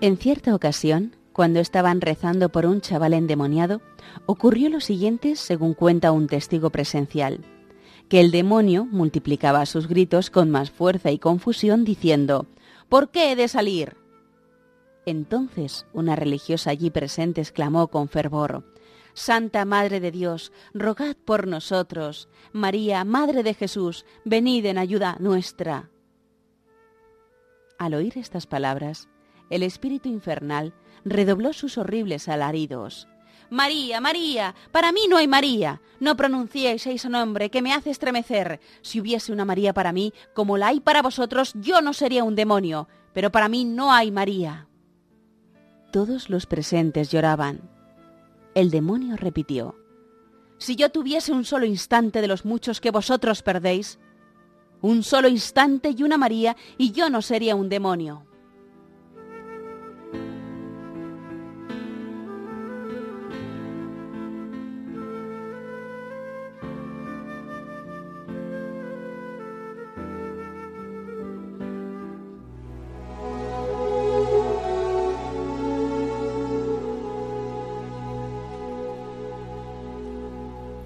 En cierta ocasión, cuando estaban rezando por un chaval endemoniado, ocurrió lo siguiente según cuenta un testigo presencial, que el demonio multiplicaba sus gritos con más fuerza y confusión diciendo, ¿Por qué he de salir? Entonces una religiosa allí presente exclamó con fervor, Santa Madre de Dios, rogad por nosotros. María, Madre de Jesús, venid en ayuda nuestra. Al oír estas palabras, el espíritu infernal redobló sus horribles alaridos. María, María, para mí no hay María. No pronunciéis ese nombre que me hace estremecer. Si hubiese una María para mí, como la hay para vosotros, yo no sería un demonio, pero para mí no hay María. Todos los presentes lloraban. El demonio repitió, Si yo tuviese un solo instante de los muchos que vosotros perdéis, un solo instante y una María, y yo no sería un demonio.